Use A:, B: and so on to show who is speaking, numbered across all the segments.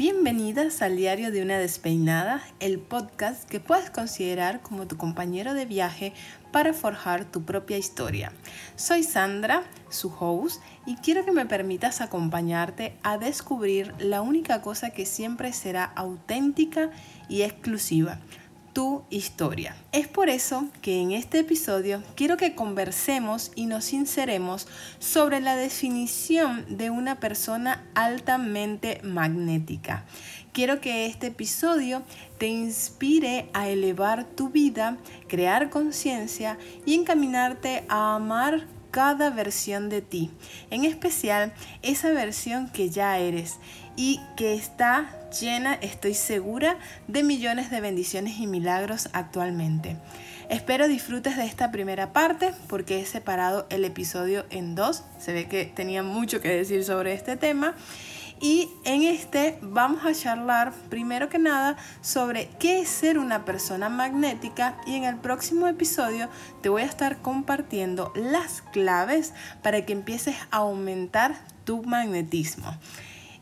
A: Bienvenidas al Diario de una Despeinada, el podcast que puedes considerar como tu compañero de viaje para forjar tu propia historia. Soy Sandra, su host, y quiero que me permitas acompañarte a descubrir la única cosa que siempre será auténtica y exclusiva, tu historia. Es por eso que en este episodio quiero que conversemos y nos sinceremos sobre la definición de una persona altamente magnética. Quiero que este episodio te inspire a elevar tu vida, crear conciencia y encaminarte a amar cada versión de ti, en especial esa versión que ya eres y que está llena, estoy segura, de millones de bendiciones y milagros actualmente. Espero disfrutes de esta primera parte porque he separado el episodio en dos. Se ve que tenía mucho que decir sobre este tema. Y en este vamos a charlar primero que nada sobre qué es ser una persona magnética y en el próximo episodio te voy a estar compartiendo las claves para que empieces a aumentar tu magnetismo.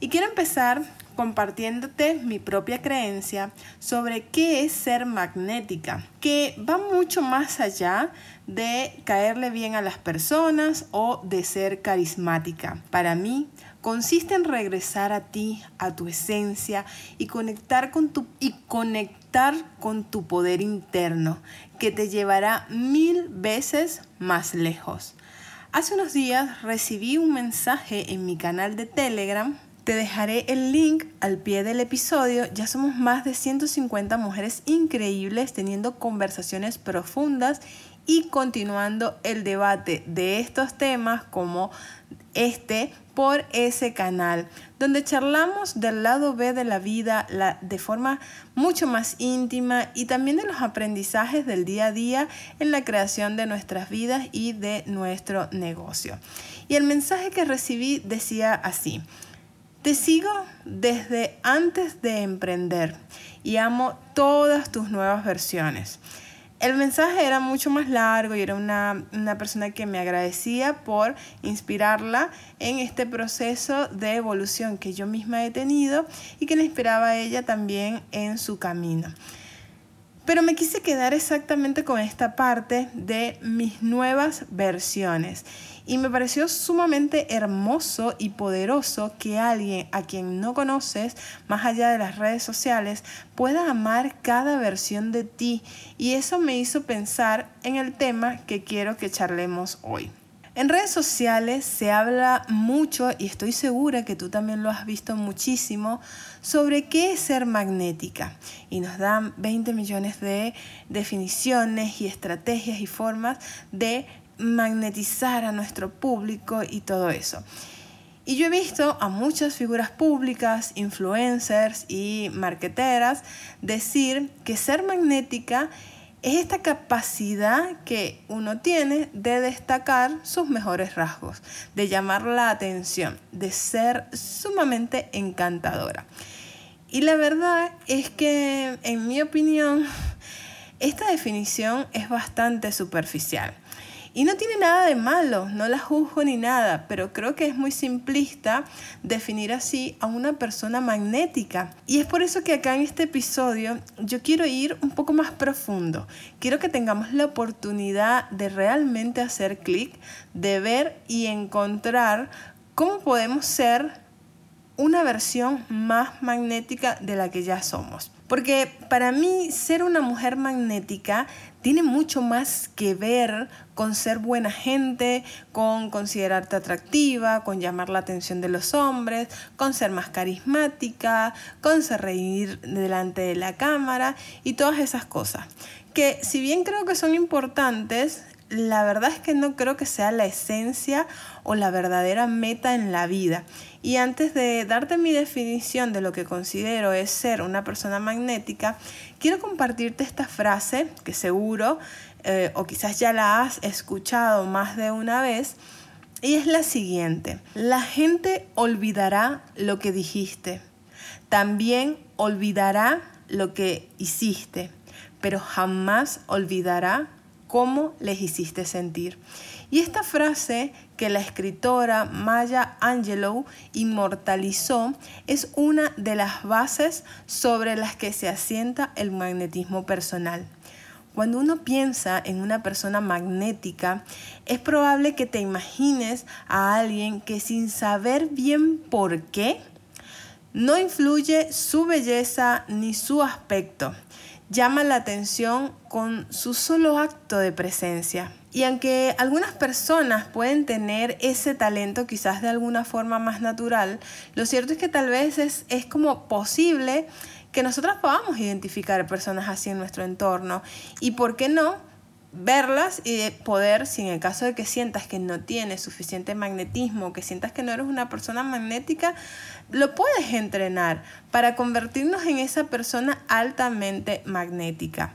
A: Y quiero empezar compartiéndote mi propia creencia sobre qué es ser magnética, que va mucho más allá de caerle bien a las personas o de ser carismática. Para mí, consiste en regresar a ti, a tu esencia y conectar con tu, y conectar con tu poder interno, que te llevará mil veces más lejos. Hace unos días recibí un mensaje en mi canal de Telegram te dejaré el link al pie del episodio. Ya somos más de 150 mujeres increíbles teniendo conversaciones profundas y continuando el debate de estos temas como este por ese canal, donde charlamos del lado B de la vida de forma mucho más íntima y también de los aprendizajes del día a día en la creación de nuestras vidas y de nuestro negocio. Y el mensaje que recibí decía así, te sigo desde antes de emprender y amo todas tus nuevas versiones. El mensaje era mucho más largo y era una, persona que me agradecía por inspirarla en este proceso de evolución que yo misma he tenido y que le inspiraba a ella también en su camino. Pero me quise quedar exactamente con esta parte de mis nuevas versiones y me pareció sumamente hermoso y poderoso que alguien a quien no conoces, más allá de las redes sociales, pueda amar cada versión de ti. Y eso me hizo pensar en el tema que quiero que charlemos hoy. En redes sociales se habla mucho, y estoy segura que tú también lo has visto muchísimo, sobre qué es ser magnética. Y nos dan 20 millones de definiciones y estrategias y formas de magnetizar a nuestro público y todo eso. Y yo he visto a muchas figuras públicas, influencers y marqueteras decir que ser magnética es esta capacidad que uno tiene de destacar sus mejores rasgos, de llamar la atención, de ser sumamente encantadora. Y la verdad es que, en mi opinión, esta definición es bastante superficial. Y no tiene nada de malo, no la juzgo ni nada, pero creo que es muy simplista definir así a una persona magnética. Y es por eso que acá en este episodio yo quiero ir un poco más profundo. Quiero que tengamos la oportunidad de realmente hacer clic, de ver y encontrar cómo podemos ser una versión más magnética de la que ya somos. Porque para mí ser una mujer magnética tiene mucho más que ver con ser buena gente, con considerarte atractiva, con llamar la atención de los hombres, con ser más carismática, con ser reír delante de la cámara y todas esas cosas. Que si bien creo que son importantes, la verdad es que no creo que sea la esencia o la verdadera meta en la vida. Y antes de darte mi definición de lo que considero es ser una persona magnética, quiero compartirte esta frase que seguro eh, o quizás ya la has escuchado más de una vez. Y es la siguiente, la gente olvidará lo que dijiste, también olvidará lo que hiciste, pero jamás olvidará cómo les hiciste sentir. Y esta frase que la escritora Maya Angelou inmortalizó es una de las bases sobre las que se asienta el magnetismo personal. Cuando uno piensa en una persona magnética, es probable que te imagines a alguien que sin saber bien por qué, no influye su belleza ni su aspecto. Llama la atención con su solo acto de presencia. Y aunque algunas personas pueden tener ese talento quizás de alguna forma más natural, lo cierto es que tal vez es, es como posible que nosotros podamos identificar personas así en nuestro entorno. Y por qué no, verlas y poder, si en el caso de que sientas que no tienes suficiente magnetismo, que sientas que no eres una persona magnética, lo puedes entrenar para convertirnos en esa persona altamente magnética.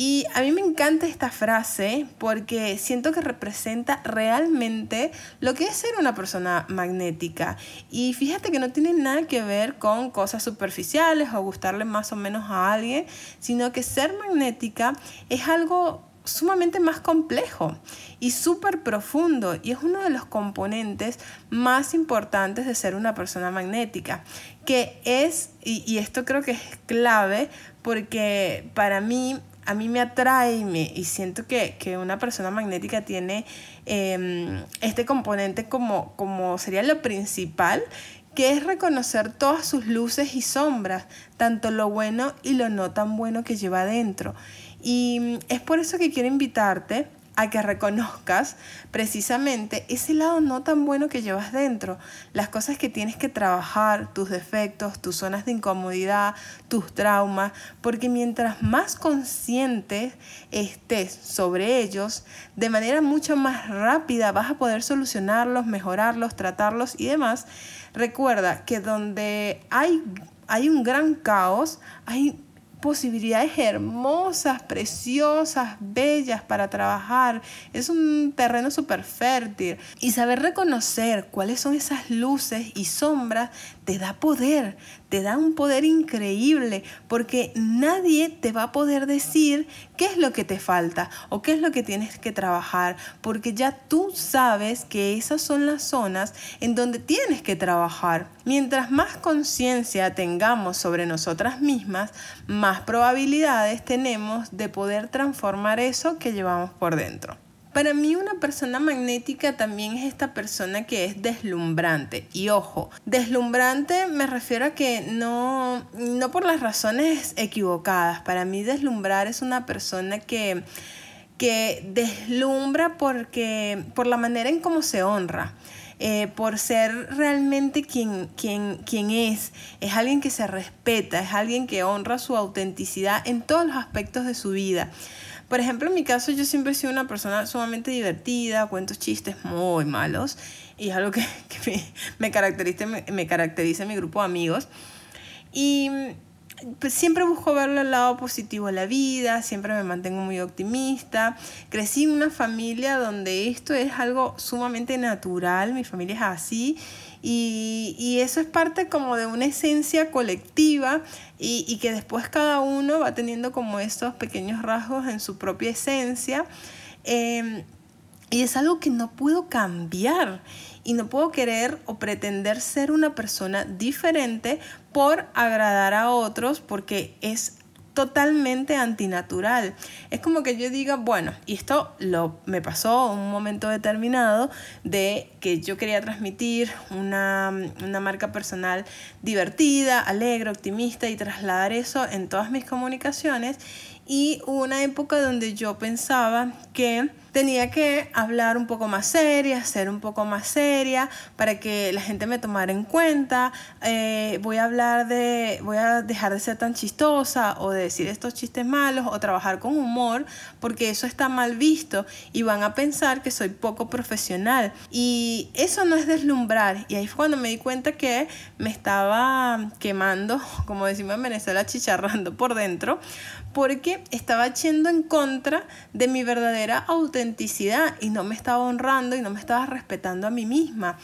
A: Y a mí me encanta esta frase porque siento que representa realmente lo que es ser una persona magnética. Y fíjate que no tiene nada que ver con cosas superficiales o gustarle más o menos a alguien, sino que ser magnética es algo sumamente más complejo y súper profundo y es uno de los componentes más importantes de ser una persona magnética, que es, y, esto creo que es clave porque para mí a mí me atrae y, me, y siento que, una persona magnética tiene em, este componente como, como sería lo principal, que es reconocer todas sus luces y sombras, tanto lo bueno y lo no tan bueno que lleva adentro. Y es por eso que quiero invitarte a que reconozcas precisamente ese lado no tan bueno que llevas dentro, las cosas que tienes que trabajar, tus defectos, tus zonas de incomodidad, tus traumas, porque mientras más consciente estés sobre ellos, de manera mucho más rápida vas a poder solucionarlos, mejorarlos, tratarlos y demás. Recuerda que donde hay, hay un gran caos, hay posibilidades hermosas, preciosas, bellas para trabajar. Es un terreno súper fértil. Y saber reconocer cuáles son esas luces y sombras te da poder, te da un poder increíble, porque nadie te va a poder decir qué es lo que te falta o qué es lo que tienes que trabajar, porque ya tú sabes que esas son las zonas en donde tienes que trabajar. Mientras más conciencia tengamos sobre nosotras mismas, más probabilidades tenemos de poder transformar eso que llevamos por dentro. Para mí una persona magnética también es esta persona que es deslumbrante. Y ojo, deslumbrante me refiero a que no, no por las razones equivocadas. Para mí deslumbrar es una persona que, que deslumbra porque, por la manera en cómo se honra. Eh, por ser realmente quien, quien, quien es. Es alguien que se respeta, es alguien que honra su autenticidad en todos los aspectos de su vida. Por ejemplo, en mi caso yo siempre he sido una persona sumamente divertida, cuento chistes muy malos y es algo que, me, caracteriza, me, caracteriza en mi grupo de amigos. Y pues siempre busco verle el lado positivo a la vida, siempre me mantengo muy optimista. Crecí en una familia donde esto es algo sumamente natural, mi familia es así y, eso es parte como de una esencia colectiva y, que después cada uno va teniendo como estos pequeños rasgos en su propia esencia. Em, y es algo que no puedo cambiar y no puedo querer o pretender ser una persona diferente por agradar a otros porque es totalmente antinatural. Es como que yo diga, bueno, y esto lo, me pasó un momento determinado de que yo quería transmitir una, una marca personal divertida, alegre, optimista y trasladar eso en todas mis comunicaciones. Y hubo una época donde yo pensaba que tenía que hablar un poco más seria, ser un poco más seria para que la gente me tomara en cuenta. Eh, voy a hablar de, voy a dejar de ser tan chistosa o de decir estos chistes malos o trabajar con humor porque eso está mal visto y van a pensar que soy poco profesional. Y eso no es deslumbrar. Y ahí fue cuando me di cuenta que me estaba quemando, como decimos en Venezuela, chicharrando por dentro, porque estaba yendo en contra de mi verdadera autenticidad y no me estaba honrando y no me estaba respetando a mí misma.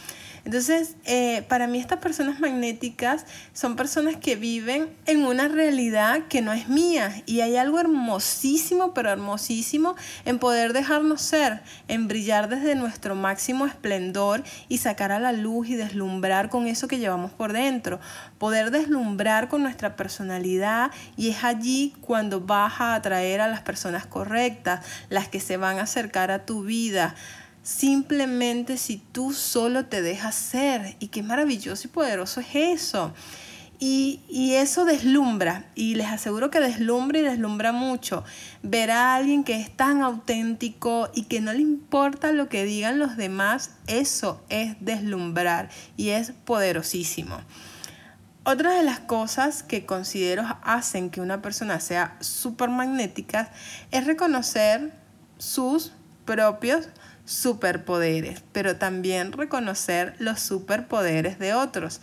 A: Entonces, eh, para mí estas personas magnéticas son personas que viven en una realidad que no es mía. Y hay algo hermosísimo, pero hermosísimo en poder dejarnos ser, en brillar desde nuestro máximo esplendor y sacar a la luz y deslumbrar con eso que llevamos por dentro, poder deslumbrar con nuestra personalidad y es allí cuando vas a atraer a las personas correctas, las que se van a acercar a tu vida simplemente si tú solo te dejas ser. Y qué maravilloso y poderoso es eso. Y, y, eso deslumbra, y les aseguro que deslumbra y deslumbra mucho. Ver a alguien que es tan auténtico y que no le importa lo que digan los demás, eso es deslumbrar y es poderosísimo. Otra de las cosas que considero hacen que una persona sea súper magnética es reconocer sus propios superpoderes, pero también reconocer los superpoderes de otros.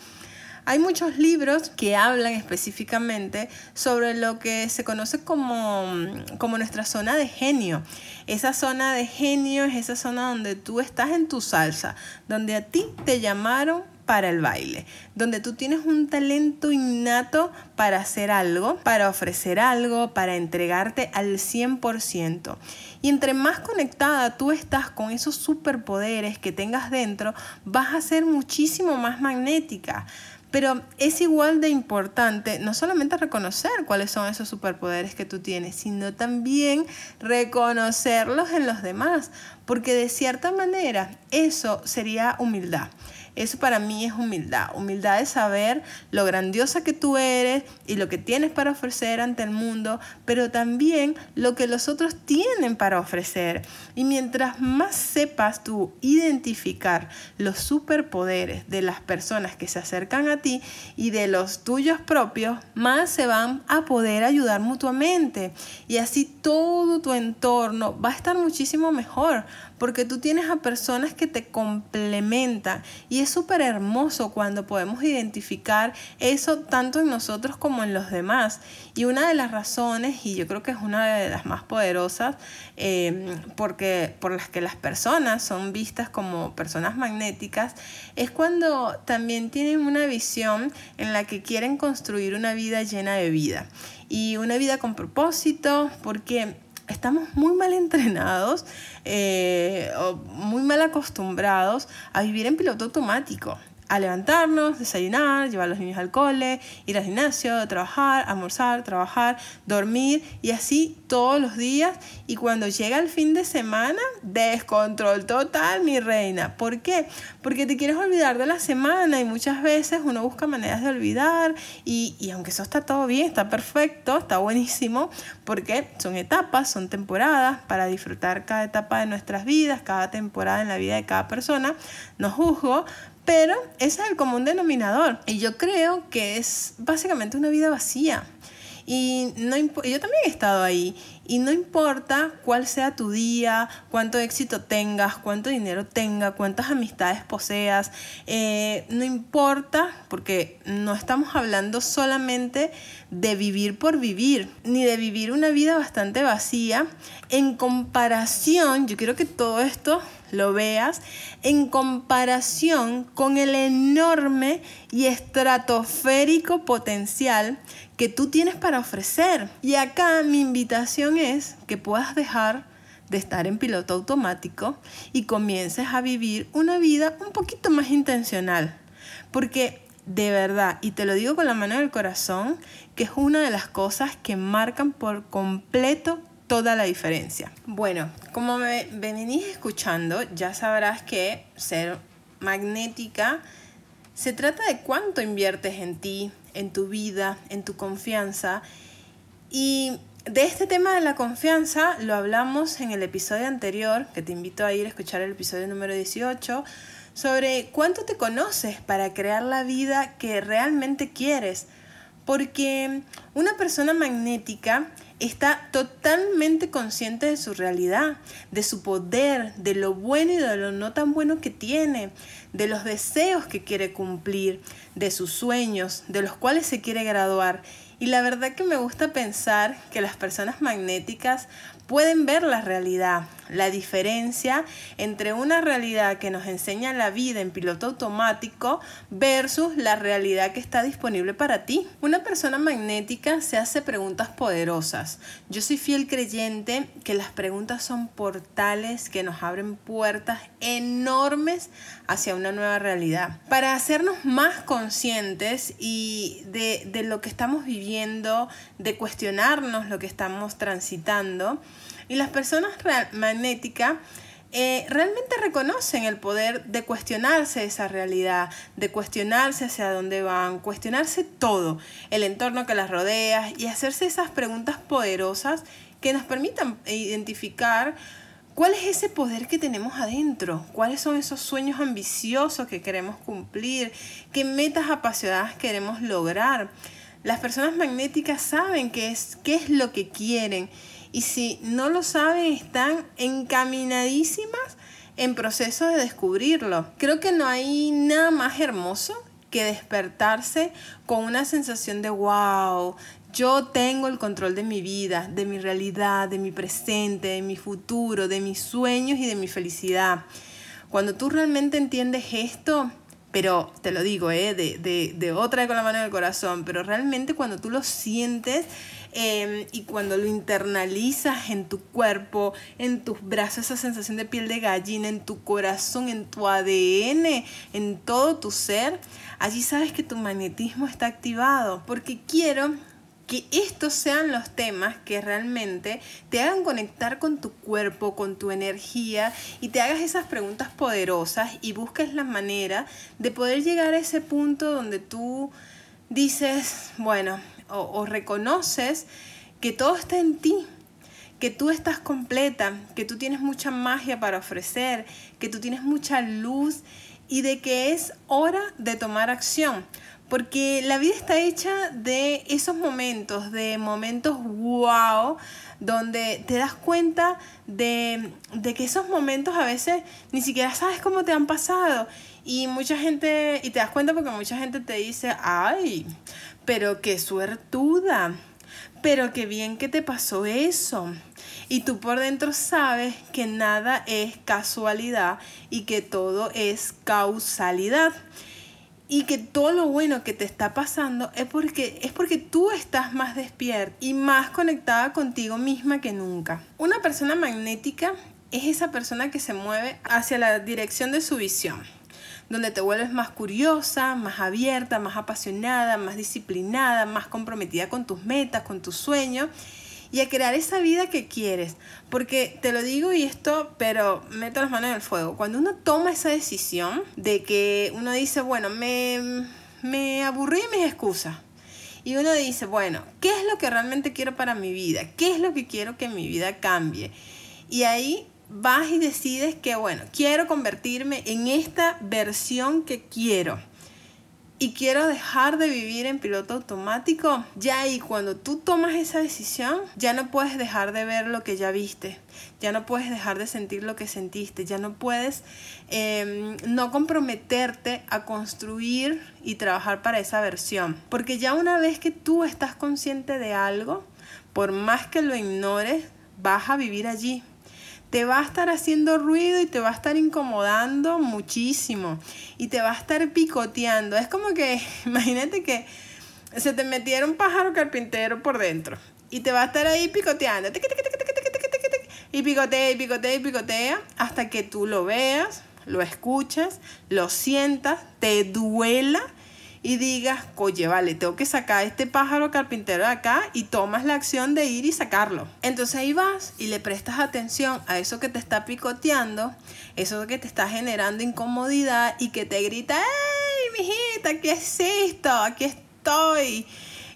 A: Hay muchos libros que hablan específicamente sobre lo que se conoce como, como, nuestra zona de genio. Esa zona de genio es esa zona donde tú estás en tu salsa, donde a ti te llamaron para el baile, donde tú tienes un talento innato para hacer algo, para ofrecer algo, para entregarte al 100%. Y entre más conectada tú estás con esos superpoderes que tengas dentro, vas a ser muchísimo más magnética. Pero es igual de importante no solamente reconocer cuáles son esos superpoderes que tú tienes, sino también reconocerlos en los demás, porque de cierta manera eso sería humildad. Eso para mí es humildad. Humildad de saber lo grandiosa que tú eres y lo que tienes para ofrecer ante el mundo, pero también lo que los otros tienen para ofrecer. Y mientras más sepas tú identificar los superpoderes de las personas que se acercan a ti y de los tuyos propios, más se van a poder ayudar mutuamente. Y así todo tu entorno va a estar muchísimo mejor porque tú tienes a personas que te complementan y es súper hermoso cuando podemos identificar eso tanto en nosotros como en los demás. Y una de las razones, y yo creo que es una de las más poderosas, em, porque, por las que las personas son vistas como personas magnéticas, es cuando también tienen una visión en la que quieren construir una vida llena de vida y una vida con propósito, porque estamos muy mal entrenados eh, o muy mal acostumbrados a vivir en piloto automático a levantarnos, desayunar, llevar a los niños al cole, ir al gimnasio, trabajar, almorzar, trabajar, dormir y así todos los días. Y cuando llega el fin de semana, descontrol total, mi reina. ¿Por qué? Porque te quieres olvidar de la semana y muchas veces uno busca maneras de olvidar y, y aunque eso está todo bien, está perfecto, está buenísimo, porque son etapas, son temporadas para disfrutar cada etapa de nuestras vidas, cada temporada en la vida de cada persona. No juzgo, pero ese es el común denominador. Y yo creo que es básicamente una vida vacía. Y no yo también he estado ahí. Y no importa cuál sea tu día, cuánto éxito tengas, cuánto dinero tengas, cuántas amistades poseas, eh, no importa, porque no estamos hablando solamente de vivir por vivir, ni de vivir una vida bastante vacía. En comparación, yo quiero que todo esto lo veas en comparación con el enorme y estratosférico potencial que tú tienes para ofrecer. Y acá mi invitación es que puedas dejar de estar en piloto automático y comiences a vivir una vida un poquito más intencional. Porque de verdad, y te lo digo con la mano del corazón, que es una de las cosas que marcan por completo toda la diferencia. Bueno, como me venís escuchando, ya sabrás que ser magnética se trata de cuánto inviertes en ti, en tu vida, en tu confianza. Y de este tema de la confianza lo hablamos en el episodio anterior, que te invito a ir a escuchar el episodio número 18, sobre cuánto te conoces para crear la vida que realmente quieres. Porque una persona magnética está totalmente consciente de su realidad, de su poder, de lo bueno y de lo no tan bueno que tiene, de los deseos que quiere cumplir, de sus sueños, de los cuales se quiere graduar. Y la verdad que me gusta pensar que las personas magnéticas pueden ver la realidad, la diferencia entre una realidad que nos enseña la vida en piloto automático versus la realidad que está disponible para ti. Una persona magnética se hace preguntas poderosas. Yo soy fiel creyente que las preguntas son portales que nos abren puertas enormes hacia una nueva realidad. Para hacernos más conscientes y de, de lo que estamos viviendo, de cuestionarnos lo que estamos transitando, y las personas magnéticas eh, realmente reconocen el poder de cuestionarse esa realidad, de cuestionarse hacia dónde van, cuestionarse todo, el entorno que las rodea y hacerse esas preguntas poderosas que nos permitan identificar cuál es ese poder que tenemos adentro, cuáles son esos sueños ambiciosos que queremos cumplir, qué metas apasionadas queremos lograr. Las personas magnéticas saben qué es, qué es lo que quieren y si no lo saben, están encaminadísimas en proceso de descubrirlo. Creo que no hay nada más hermoso que despertarse con una sensación de wow, yo tengo el control de mi vida, de mi realidad, de mi presente, de mi futuro, de mis sueños y de mi felicidad. Cuando tú realmente entiendes esto, pero te lo digo, ¿eh? de, de, de otra con la mano en el corazón, pero realmente cuando tú lo sientes, Em, y cuando lo internalizas en tu cuerpo, en tus brazos, esa sensación de piel de gallina, en tu corazón, en tu ADN, en todo tu ser, allí sabes que tu magnetismo está activado. Porque quiero que estos sean los temas que realmente te hagan conectar con tu cuerpo, con tu energía y te hagas esas preguntas poderosas y busques la manera de poder llegar a ese punto donde tú dices, bueno, o, reconoces que todo está en ti, que tú estás completa, que tú tienes mucha magia para ofrecer, que tú tienes mucha luz y de que es hora de tomar acción. Porque la vida está hecha de esos momentos, de momentos wow, donde te das cuenta de, de, que esos momentos a veces ni siquiera sabes cómo te han pasado. Y mucha gente, y te das cuenta porque mucha gente te dice, ay, pero qué suertuda, pero qué bien que te pasó eso. Y tú por dentro sabes que nada es casualidad y que todo es causalidad. Y que todo lo bueno que te está pasando es porque, es porque tú estás más despierta y más conectada contigo misma que nunca. Una persona magnética es esa persona que se mueve hacia la dirección de su visión donde te vuelves más curiosa, más abierta, más apasionada, más disciplinada, más comprometida con tus metas, con tus sueños y a crear esa vida que quieres. Porque te lo digo y esto, pero meto las manos en el fuego. Cuando uno toma esa decisión de que uno dice, bueno, me, me aburrí mis excusas. Y uno dice, bueno, ¿qué es lo que realmente quiero para mi vida? ¿Qué es lo que quiero que mi vida cambie? Y ahí vas y decides que, bueno, quiero convertirme en esta versión que quiero y quiero dejar de vivir en piloto automático, ya y cuando tú tomas esa decisión, ya no puedes dejar de ver lo que ya viste, ya no puedes dejar de sentir lo que sentiste, ya no puedes em, no comprometerte a construir y trabajar para esa versión, porque ya una vez que tú estás consciente de algo, por más que lo ignores, vas a vivir allí, te va a estar haciendo ruido y te va a estar incomodando muchísimo y te va a estar picoteando. Es como que, imagínate que se te metiera un pájaro carpintero por dentro y te va a estar ahí picoteando. Y picotea y picotea y picotea hasta que tú lo veas, lo escuchas, lo sientas, te duela y digas, oye, vale, tengo que sacar este pájaro carpintero de acá y tomas la acción de ir y sacarlo. Entonces ahí vas y le prestas atención a eso que te está picoteando, eso que te está generando incomodidad y que te grita, ¡Ey, mijita, qué es esto! Aquí estoy.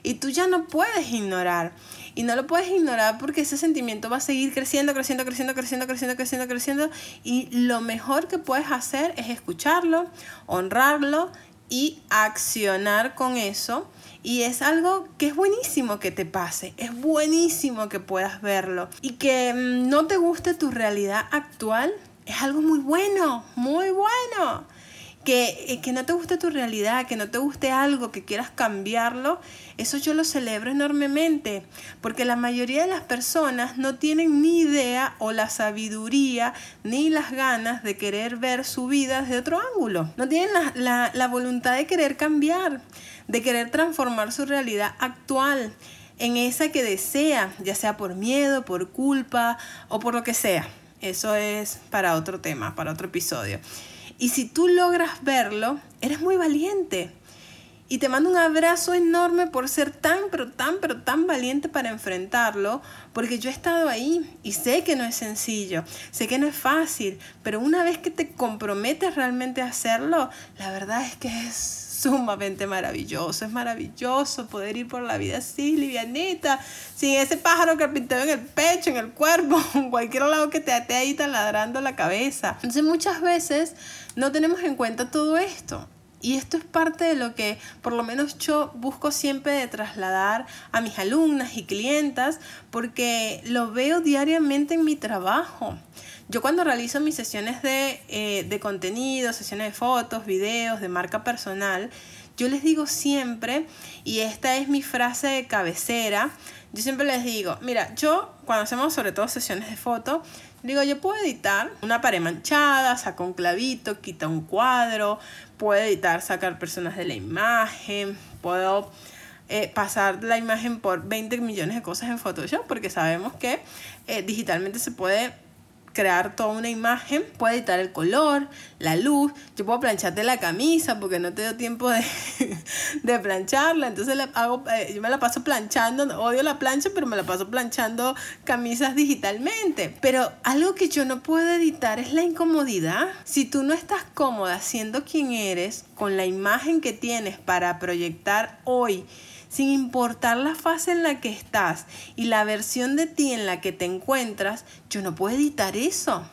A: Y tú ya no puedes ignorar. Y no lo puedes ignorar porque ese sentimiento va a seguir creciendo, creciendo, creciendo, creciendo, creciendo, creciendo, creciendo. Y lo mejor que puedes hacer es escucharlo, honrarlo y accionar con eso. Y es algo que es buenísimo que te pase, es buenísimo que puedas verlo. Y que mm, no te guste tu realidad actual, es algo muy bueno, muy bueno. Que, eh, que no te guste tu realidad, que no te guste algo, que quieras cambiarlo, eso yo lo celebro enormemente, porque la mayoría de las personas no tienen ni idea o la sabiduría ni las ganas de querer ver su vida desde otro ángulo. No tienen la, la, la voluntad de querer cambiar, de querer transformar su realidad actual en esa que desea, ya sea por miedo, por culpa o por lo que sea. Eso es para otro tema, para otro episodio. Y si tú logras verlo, eres muy valiente. Y te mando un abrazo enorme por ser tan, pero tan, pero tan valiente para enfrentarlo, porque yo he estado ahí y sé que no es sencillo, sé que no es fácil, pero una vez que te comprometes realmente a hacerlo, la verdad es que es sumamente maravilloso. Es maravilloso poder ir por la vida así, livianita, sin ese pájaro carpintero en el pecho, en el cuerpo, en cualquier lado que te esté ahí taladrando la cabeza. Entonces muchas veces no tenemos en cuenta todo esto. Y esto es parte de lo que por lo menos yo busco siempre de trasladar a mis alumnas y clientas porque lo veo diariamente en mi trabajo. Yo cuando realizo mis sesiones de, eh, de contenido, sesiones de fotos, videos, de marca personal, yo les digo siempre, y esta es mi frase de cabecera, yo siempre les digo, mira, yo cuando hacemos sobre todo sesiones de fotos, digo, yo puedo editar una pared manchada, saco un clavito, quita un cuadro, puedo editar, sacar personas de la imagen, puedo eh, pasar la imagen por 20 millones de cosas en Photoshop, porque sabemos que eh, digitalmente se puede crear toda una imagen, puedo editar el color, la luz, yo puedo plancharte la camisa porque no te dio tiempo de, plancharla, entonces hago, eh, yo me la paso planchando, odio la plancha, pero me la paso planchando camisas digitalmente. Pero algo que yo no puedo editar es la incomodidad. Si tú no estás cómoda siendo quien eres, con la imagen que tienes para proyectar hoy, sin importar la fase en la que estás y la versión de ti en la que te encuentras, yo no puedo editar eso.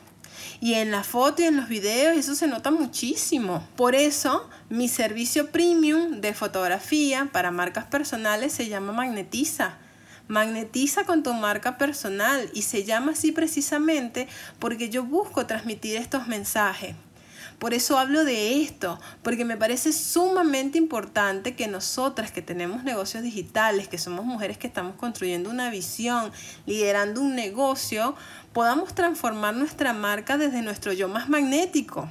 A: Y en la foto y en los videos eso se nota muchísimo. Por eso mi servicio premium de fotografía para marcas personales se llama Magnetiza. Magnetiza con tu marca personal y se llama así precisamente porque yo busco transmitir estos mensajes. Por eso hablo de esto, porque me parece sumamente importante que nosotras que tenemos negocios digitales, que somos mujeres que estamos construyendo una visión, liderando un negocio, podamos transformar nuestra marca desde nuestro yo más magnético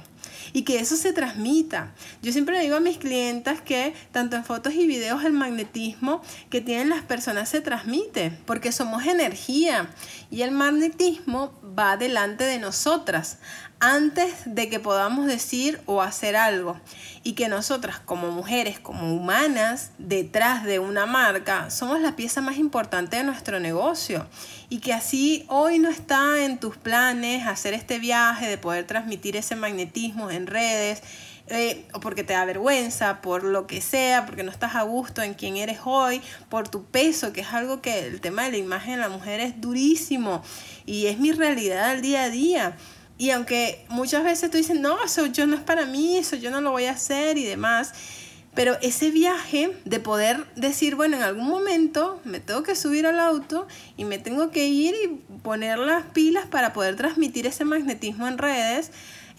A: y que eso se transmita. Yo siempre le digo a mis clientas que tanto en fotos y videos el magnetismo que tienen las personas se transmite, porque somos energía y el magnetismo va delante de nosotras antes de que podamos decir o hacer algo. Y que nosotras como mujeres, como humanas, detrás de una marca, somos la pieza más importante de nuestro negocio. Y que así hoy no está en tus planes hacer este viaje de poder transmitir ese magnetismo en redes. Eh, o porque te da vergüenza, por lo que sea, porque no estás a gusto en quién eres hoy, por tu peso, que es algo que el tema de la imagen de la mujer es durísimo y es mi realidad al día a día. Y aunque muchas veces tú dices, no, eso yo no es para mí, eso yo no lo voy a hacer y demás, pero ese viaje de poder decir, bueno, en algún momento me tengo que subir al auto y me tengo que ir y poner las pilas para poder transmitir ese magnetismo en redes,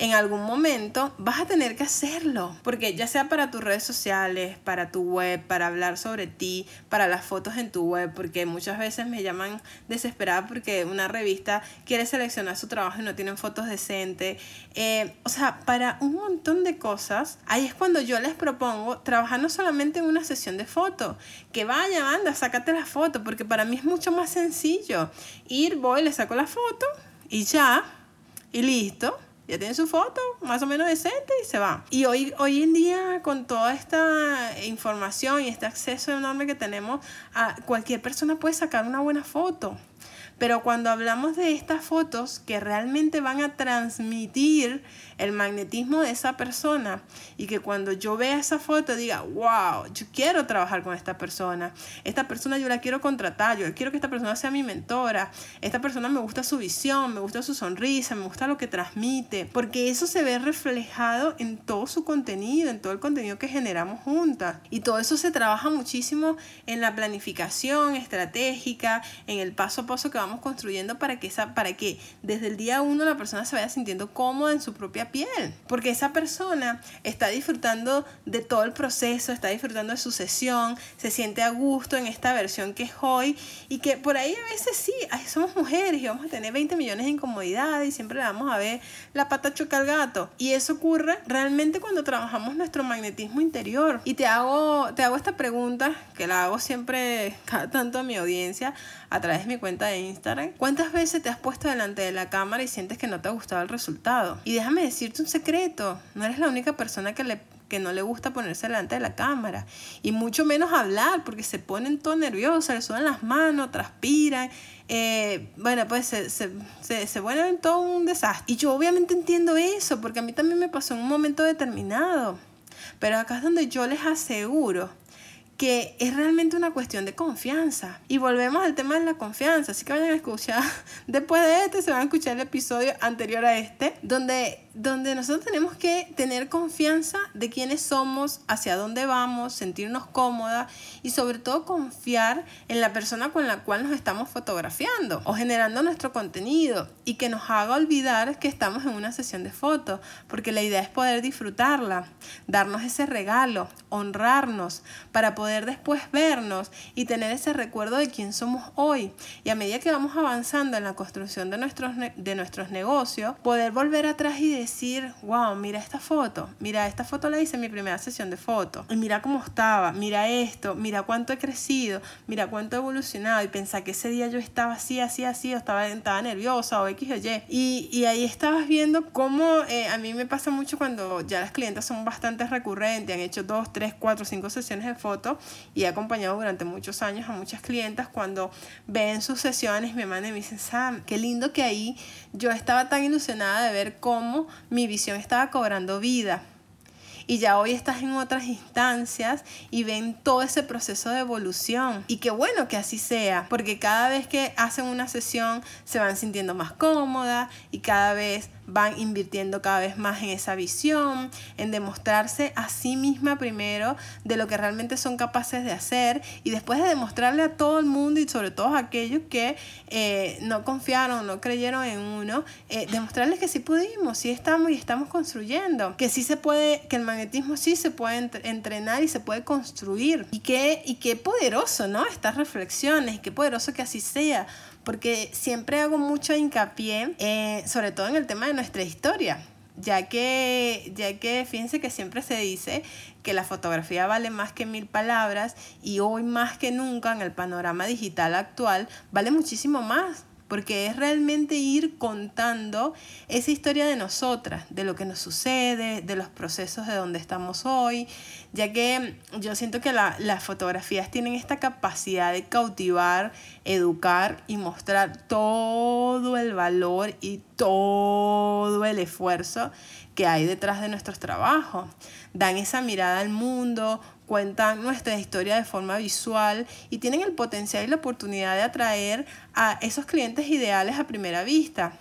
A: en algún momento vas a tener que hacerlo, porque ya sea para tus redes sociales, para tu web, para hablar sobre ti, para las fotos en tu web, porque muchas veces me llaman desesperada porque una revista quiere seleccionar su trabajo y no tienen fotos decentes. Eh, o sea, para un montón de cosas, ahí es cuando yo les propongo trabajar no solamente en una sesión de fotos, que vaya, anda, sácate la foto, porque para mí es mucho más sencillo. Ir, voy, le saco la foto y ya, y listo ya tiene su foto más o menos decente y se va. Y hoy, hoy en día, con toda esta información y este acceso enorme que tenemos, a cualquier persona puede sacar una buena foto. Pero cuando hablamos de estas fotos que realmente van a transmitir el magnetismo de esa persona y que cuando yo vea esa foto diga, wow, yo quiero trabajar con esta persona, esta persona yo la quiero contratar, yo quiero que esta persona sea mi mentora, esta persona me gusta su visión, me gusta su sonrisa, me gusta lo que transmite, porque eso se ve reflejado en todo su contenido, en todo el contenido que generamos juntas. Y todo eso se trabaja muchísimo en la planificación estratégica, en el paso a paso que vamos construyendo para que, esa, para que desde el día uno la persona se vaya sintiendo cómoda en su propia piel. Porque esa persona está disfrutando de todo el proceso, está disfrutando de su sesión, se siente a gusto en esta versión que es hoy y que por ahí a veces sí, somos mujeres y vamos a tener 20 millones de incomodidades y siempre le vamos a ver la pata choca al gato. Y eso ocurre realmente cuando trabajamos nuestro magnetismo interior. Y te hago, te hago esta pregunta que la hago siempre cada tanto a mi audiencia a través de mi cuenta de Instagram. ¿Cuántas veces te has puesto delante de la cámara y sientes que no te ha gustado el resultado? Y déjame decirte un secreto, no eres la única persona que le que no le gusta ponerse delante de la cámara y mucho menos hablar porque se ponen todo nerviosos, le sudan las manos, transpiran, eh, bueno, pues se, se, se, se vuelven todo un desastre. Y yo obviamente entiendo eso porque a mí también me pasó en un momento determinado, pero acá es donde yo les aseguro que es realmente una cuestión de confianza. Y volvemos al tema de la confianza, así que vayan a escuchar, después de este se van a escuchar el episodio anterior a este, donde donde nosotros tenemos que tener confianza de quiénes somos, hacia dónde vamos, sentirnos cómoda y sobre todo confiar en la persona con la cual nos estamos fotografiando o generando nuestro contenido y que nos haga olvidar que estamos en una sesión de fotos, porque la idea es poder disfrutarla, darnos ese regalo, honrarnos para poder después vernos y tener ese recuerdo de quién somos hoy. Y a medida que vamos avanzando en la construcción de nuestros, de nuestros negocios, poder volver atrás y decir, wow, mira esta foto, mira, esta foto la hice en mi primera sesión de foto, y mira cómo estaba, mira esto, mira cuánto he crecido, mira cuánto he evolucionado, y pensar que ese día yo estaba así, así, así, o estaba, estaba nerviosa, o X o Y, y, y ahí estabas viendo cómo eh, a mí me pasa mucho cuando ya las clientes son bastante recurrentes, han hecho dos, tres, cuatro, cinco sesiones de foto, y he acompañado durante muchos años a muchas clientas cuando ven sus sesiones, me mandan y me dicen, Sam, qué lindo que ahí yo estaba tan ilusionada de ver cómo mi visión estaba cobrando vida. Y ya hoy estás en otras instancias y ven todo ese proceso de evolución. Y qué bueno que así sea, porque cada vez que hacen una sesión se van sintiendo más cómodas y cada vez van invirtiendo cada vez más en esa visión, en demostrarse a sí misma primero de lo que realmente son capaces de hacer y después de demostrarle a todo el mundo y sobre todo a aquellos que eh, no confiaron, no creyeron en uno, eh, demostrarles que sí pudimos, sí estamos y estamos construyendo, que sí se puede, que el magnetismo sí se puede entrenar y se puede construir y qué, y qué poderoso, ¿no? Estas reflexiones y qué poderoso que así sea porque siempre hago mucho hincapié, eh, sobre todo en el tema de nuestra historia, ya que, ya que fíjense que siempre se dice que la fotografía vale más que mil palabras y hoy más que nunca en el panorama digital actual vale muchísimo más porque es realmente ir contando esa historia de nosotras, de lo que nos sucede, de los procesos de donde estamos hoy, ya que yo siento que las fotografías tienen esta capacidad de cautivar, educar y mostrar todo el valor y todo el esfuerzo que hay detrás de nuestros trabajos. Dan esa mirada al mundo, cuentan nuestra historia de forma visual y tienen el potencial y la oportunidad de atraer a esos clientes ideales a primera vista.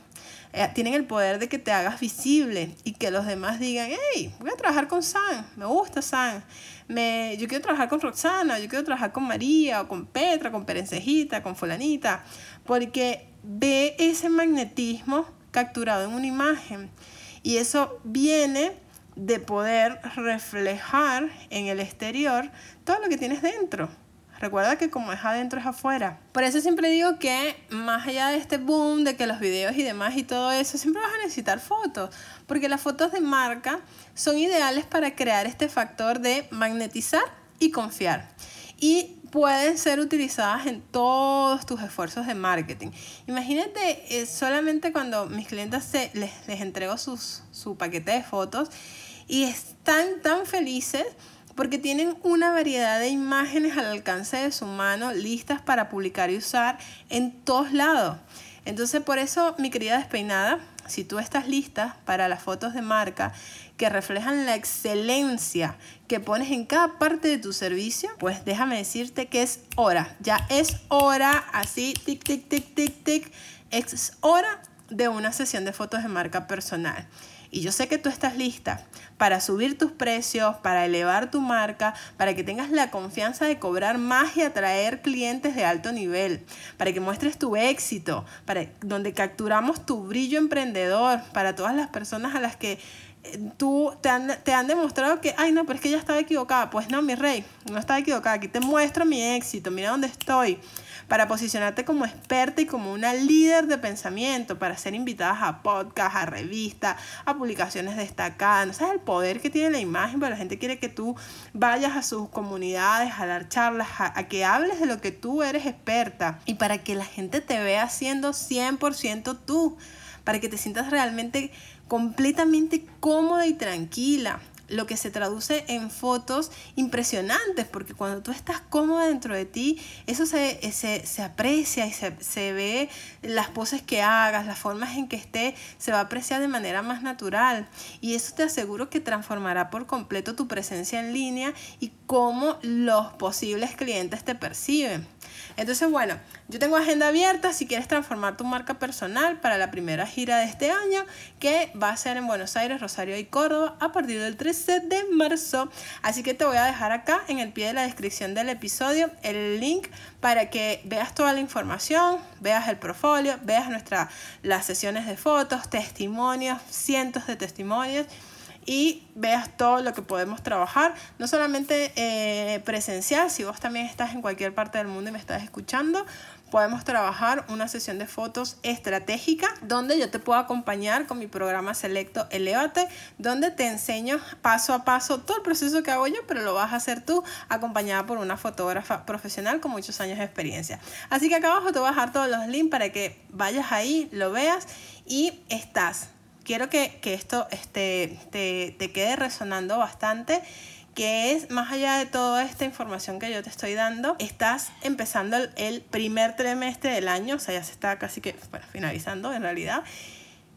A: Eh, tienen el poder de que te hagas visible y que los demás digan, hey, voy a trabajar con San, me gusta San, me, yo quiero trabajar con Roxana, yo quiero trabajar con María o con Petra, con Perencejita, con fulanita, porque ve ese magnetismo capturado en una imagen. Y eso viene de poder reflejar en el exterior todo lo que tienes dentro. Recuerda que como es adentro es afuera. Por eso siempre digo que más allá de este boom de que los videos y demás y todo eso, siempre vas a necesitar fotos. Porque las fotos de marca son ideales para crear este factor de magnetizar y confiar. Y pueden ser utilizadas en todos tus esfuerzos de marketing. Imagínate eh, solamente cuando mis clientes se, les, les entrego su paquete de fotos y están tan felices porque tienen una variedad de imágenes al alcance de su mano listas para publicar y usar en todos lados. Entonces por eso, mi querida despeinada, si tú estás lista para las fotos de marca que reflejan la excelencia que pones en cada parte de tu servicio, pues déjame decirte que es hora, ya es hora, así, tic, tic, tic, tic, tic, es hora de una sesión de fotos de marca personal. Y yo sé que tú estás lista para subir tus precios, para elevar tu marca, para que tengas la confianza de cobrar más y atraer clientes de alto nivel, para que muestres tu éxito, para donde capturamos tu brillo emprendedor para todas las personas a las que tú te han, te han demostrado que, ay no, pero es que ella estaba equivocada. Pues no, mi rey, no estaba equivocada. Aquí te muestro mi éxito, mira dónde estoy. Para posicionarte como experta y como una líder de pensamiento, para ser invitadas a podcasts, a revistas, a publicaciones destacadas. ¿No sabes el poder que tiene la imagen? Pero la gente quiere que tú vayas a sus comunidades, a dar charlas, a, a que hables de lo que tú eres experta y para que la gente te vea siendo 100% tú, para que te sientas realmente completamente cómoda y tranquila lo que se traduce en fotos impresionantes, porque cuando tú estás cómoda dentro de ti, eso se, se, aprecia y se, se, ve las poses que hagas, las formas en que esté, se va a apreciar de manera más natural. Y eso te aseguro que transformará por completo tu presencia en línea y cómo los posibles clientes te perciben. Entonces, bueno, yo tengo agenda abierta si quieres transformar tu marca personal para la primera gira de este año, que va a ser en Buenos Aires, Rosario y Córdoba a partir del 13 de marzo. Así que te voy a dejar acá en el pie de la descripción del episodio el link para que veas toda la información, veas el portfolio, veas nuestra, las sesiones de fotos, testimonios, cientos de testimonios y veas todo lo que podemos trabajar, no solamente eh, presencial, si vos también estás en cualquier parte del mundo y me estás escuchando, podemos trabajar una sesión de fotos estratégica donde yo te puedo acompañar con mi programa selecto Elevate, donde te enseño paso a paso todo el proceso que hago yo, pero lo vas a hacer tú acompañada por una fotógrafa profesional con muchos años de experiencia. Así que acá abajo te voy a dejar todos los links para que vayas ahí, lo veas y estás quiero que, esto este, te, quede resonando bastante que es más allá de toda esta información que yo te estoy dando, estás empezando el, primer trimestre del año, o sea, ya se está casi que finalizando en realidad.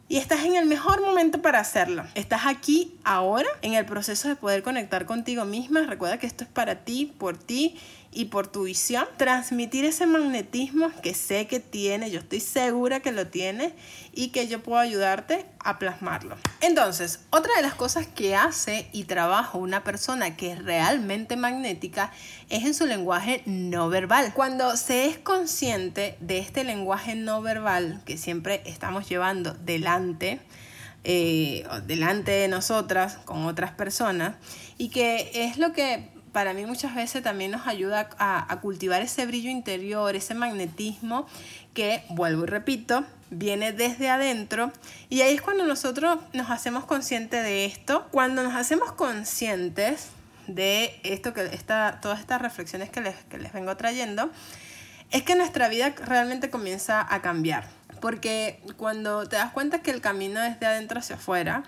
A: Y estás en el mejor momento para hacerlo. Estás aquí ahora en el proceso de poder conectar contigo misma. Recuerda que esto es para ti, por ti y por tu visión, transmitir ese magnetismo que sé que tiene, yo estoy segura que lo tiene y que yo puedo ayudarte a plasmarlo. Entonces, otra de las cosas que hace y trabaja una persona que es realmente magnética es en su lenguaje no verbal. Cuando se es consciente de este lenguaje no verbal que siempre estamos llevando delante, eh, delante de nosotras con otras personas y que es lo que para mí muchas veces también nos ayuda a, cultivar ese brillo interior, ese magnetismo que, vuelvo y repito, viene desde adentro. Y ahí es cuando nosotros nos hacemos conscientes de esto. Cuando nos hacemos conscientes de esto, que esta, todas estas reflexiones que les, que les vengo trayendo, es que nuestra vida realmente comienza a cambiar. Porque cuando te das cuenta que el camino es de adentro hacia afuera,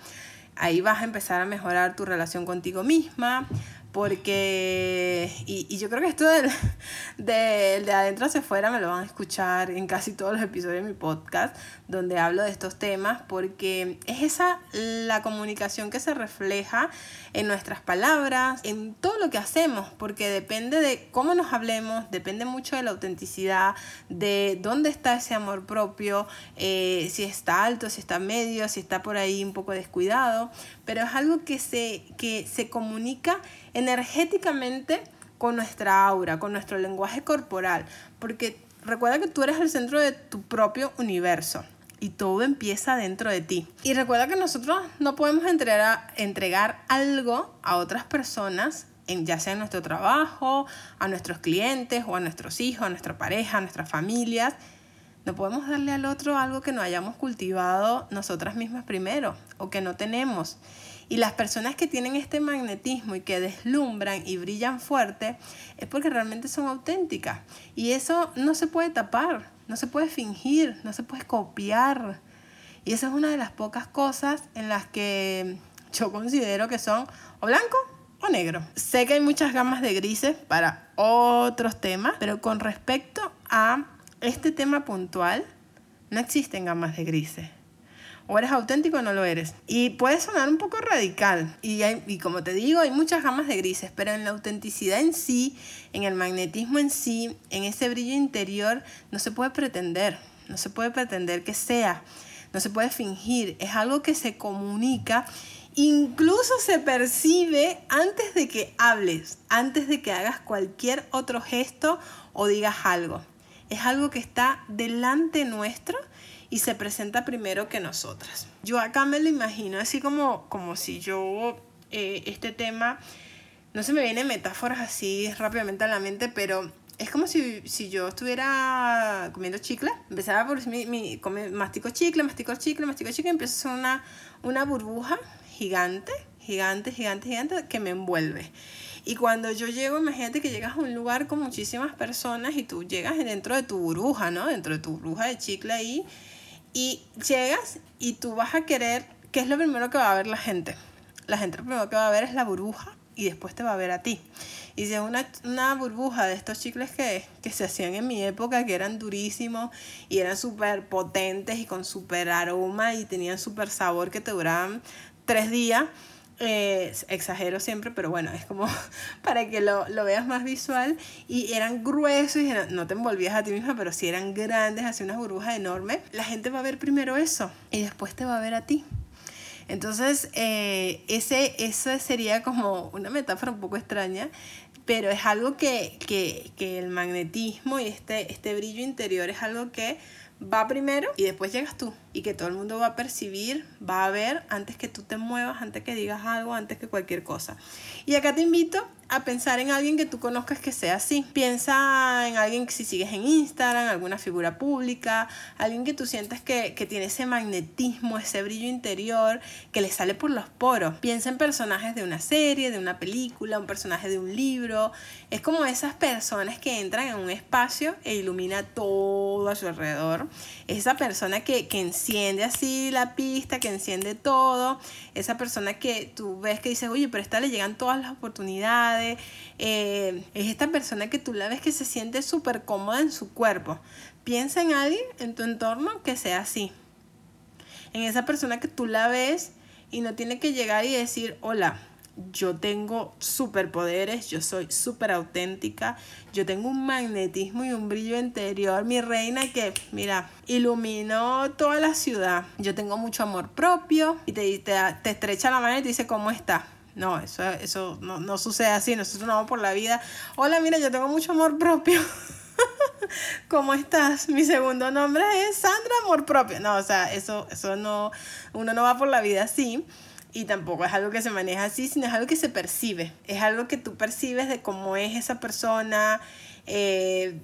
A: ahí vas a empezar a mejorar tu relación contigo misma, porque, y, y, yo creo que esto del, de, de adentro hacia afuera me lo van a escuchar en casi todos los episodios de mi podcast, donde hablo de estos temas, porque es esa la comunicación que se refleja en nuestras palabras, en todo lo que hacemos, porque depende de cómo nos hablemos, depende mucho de la autenticidad, de dónde está ese amor propio, eh, si está alto, si está medio, si está por ahí un poco descuidado, pero es algo que se, que se comunica energéticamente con nuestra aura, con nuestro lenguaje corporal, porque recuerda que tú eres el centro de tu propio universo y todo empieza dentro de ti. Y recuerda que nosotros no podemos entregar, entregar algo a otras personas, en, ya sea en nuestro trabajo, a nuestros clientes o a nuestros hijos, a nuestra pareja, a nuestras familias. No podemos darle al otro algo que no hayamos cultivado nosotras mismas primero o que no tenemos. Y las personas que tienen este magnetismo y que deslumbran y brillan fuerte es porque realmente son auténticas. Y eso no se puede tapar, no se puede fingir, no se puede copiar. Y esa es una de las pocas cosas en las que yo considero que son o blanco o negro. Sé que hay muchas gamas de grises para otros temas, pero con respecto a este tema puntual, no existen gamas de grises o eres auténtico o no lo eres. Y puede sonar un poco radical. Y, y como te digo, hay muchas gamas de grises, pero en la autenticidad en sí, en el magnetismo en sí, en ese brillo interior, no se puede pretender. No se puede pretender que sea. no se puede fingir, es algo que se comunica, incluso se percibe antes de que hables, antes de que hagas cualquier otro gesto o digas algo. Es algo que está delante nuestro y se presenta primero que nosotras. Yo acá me lo imagino así como, como si yo eh, este tema, no se me vienen metáforas así rápidamente a la mente, pero es como si, si yo estuviera comiendo chicle, empezaba por mi, mi comer, mastico chicle, mastico chicle, mastico chicle, y empieza a ser una, una burbuja gigante, gigante, gigante, gigante que me envuelve. Y cuando yo llego, imagínate que llegas a un lugar con muchísimas personas y tú llegas dentro de tu burbuja, ¿no? Dentro de tu burbuja de chicle ahí. Y llegas y tú vas a querer, ¿qué es lo primero que va a ver la gente? La gente lo primero que va a ver es la burbuja y después te va a ver a ti. Y si es una, una burbuja de estos chicles que, que se hacían en mi época, que eran durísimos y eran súper potentes y con súper aroma y tenían súper sabor que te duraban tres días, eh, exagero siempre, pero bueno, es como para que lo, lo, veas más visual. Y eran gruesos y no te envolvías a ti misma, pero si eran grandes, así unas burbujas enormes. La gente va a ver primero eso y después te va a ver a ti. Entonces, eh, ese sería como una metáfora un poco extraña, pero es algo que, que, que el magnetismo y este, este brillo interior es algo que va primero y después llegas tú y que todo el mundo va a percibir, va a ver antes que tú te muevas, antes que digas algo, antes que cualquier cosa. Y acá te invito a pensar en alguien que tú conozcas que sea así. Piensa en alguien que si sigues en Instagram, alguna figura pública, alguien que tú sientas que, que tiene ese magnetismo, ese brillo interior que le sale por los poros. Piensa en personajes de una serie, de una película, un personaje de un libro. Es como esas personas que entran en un espacio e ilumina todo a su alrededor. Esa persona que, que enciende así la pista, que enciende todo. Esa persona que tú ves que dices, oye, pero esta le llegan todas las oportunidades eh, es esta persona que tú la ves que se siente súper cómoda en su cuerpo. Piensa en alguien en tu entorno que sea así. En esa persona que tú la ves y no tiene que llegar y decir, hola, yo tengo superpoderes, yo soy súper auténtica, yo tengo un magnetismo y un brillo interior, mi reina que, mira, iluminó toda la ciudad. Yo tengo mucho amor propio y te, te, te estrecha la mano y te dice, ¿cómo está? No, eso, eso no, no sucede así. Nosotros no vamos por la vida. Hola, mira, yo tengo mucho amor propio. ¿Cómo estás? Mi segundo nombre es Sandra Amor Propio. No, o sea, eso, eso no, uno no va por la vida así. Y tampoco es algo que se maneja así, sino es algo que se percibe. Es algo que tú percibes de cómo es esa persona, eh,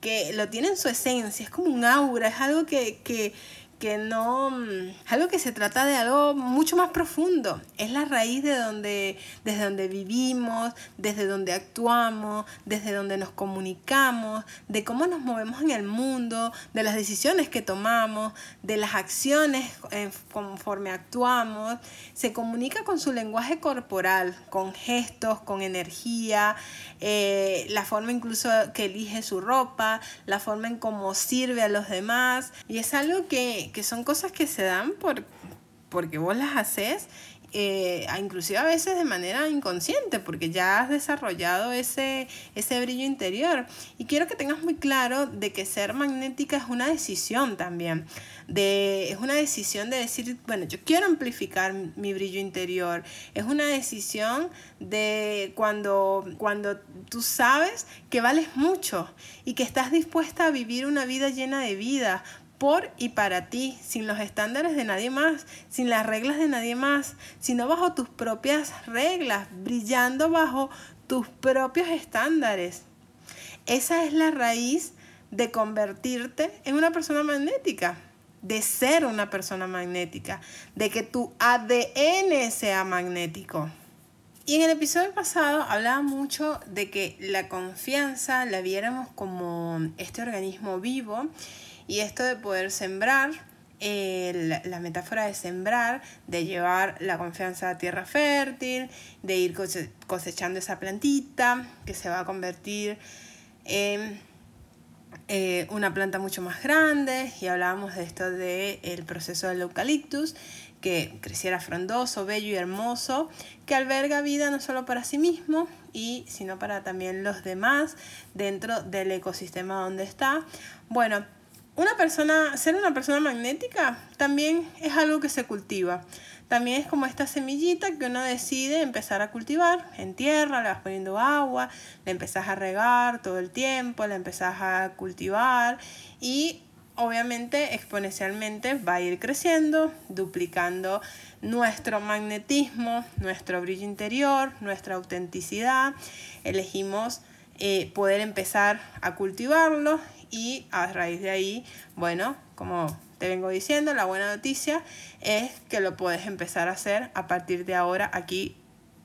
A: que lo tiene en su esencia, es como un aura, es algo que, que, que no mm, algo que se trata de algo mucho más profundo. Es la raíz de donde desde donde vivimos desde donde actuamos desde donde nos comunicamos de cómo nos movemos en el mundo de las decisiones que tomamos de las acciones eh, conforme actuamos. Se comunica con su lenguaje corporal con gestos con energía eh, la forma incluso que elige su ropa la forma en cómo sirve a los demás. Y es algo que que, son cosas que se dan por, porque vos las haces, eh, inclusive a veces de manera inconsciente, porque ya has desarrollado ese, ese brillo interior. Y quiero que tengas muy claro de que ser magnética es una decisión también. De, es una decisión de decir, bueno, yo quiero amplificar mi brillo interior. Es una decisión de cuando, cuando tú sabes que vales mucho y que estás dispuesta a vivir una vida llena de vida por y para ti, sin los estándares de nadie más, sin las reglas de nadie más, sino bajo tus propias reglas, brillando bajo tus propios estándares. Esa es la raíz de convertirte en una persona magnética, de ser una persona magnética, de que tu ADN sea magnético. Y en el episodio pasado hablaba mucho de que la confianza la viéramos como este organismo vivo y esto de poder sembrar, la, metáfora de sembrar, de llevar la confianza a tierra fértil, de ir cosechando esa plantita que se va a convertir en eh, una planta mucho más grande y hablábamos de esto del el proceso del eucaliptus que creciera frondoso, bello y hermoso, que alberga vida no solo para sí mismo, y, sino para también los demás dentro del ecosistema donde está. Bueno, una persona, ser una persona magnética también es algo que se cultiva. También es como esta semillita que uno decide empezar a cultivar en tierra, le vas poniendo agua, le empezás a regar todo el tiempo, le empezás a cultivar y obviamente exponencialmente va a ir creciendo, duplicando nuestro magnetismo, nuestro brillo interior, nuestra autenticidad. Elegimos eh, poder empezar a cultivarlo y a raíz de ahí, bueno, como te vengo diciendo, la buena noticia es que lo puedes empezar a hacer a partir de ahora aquí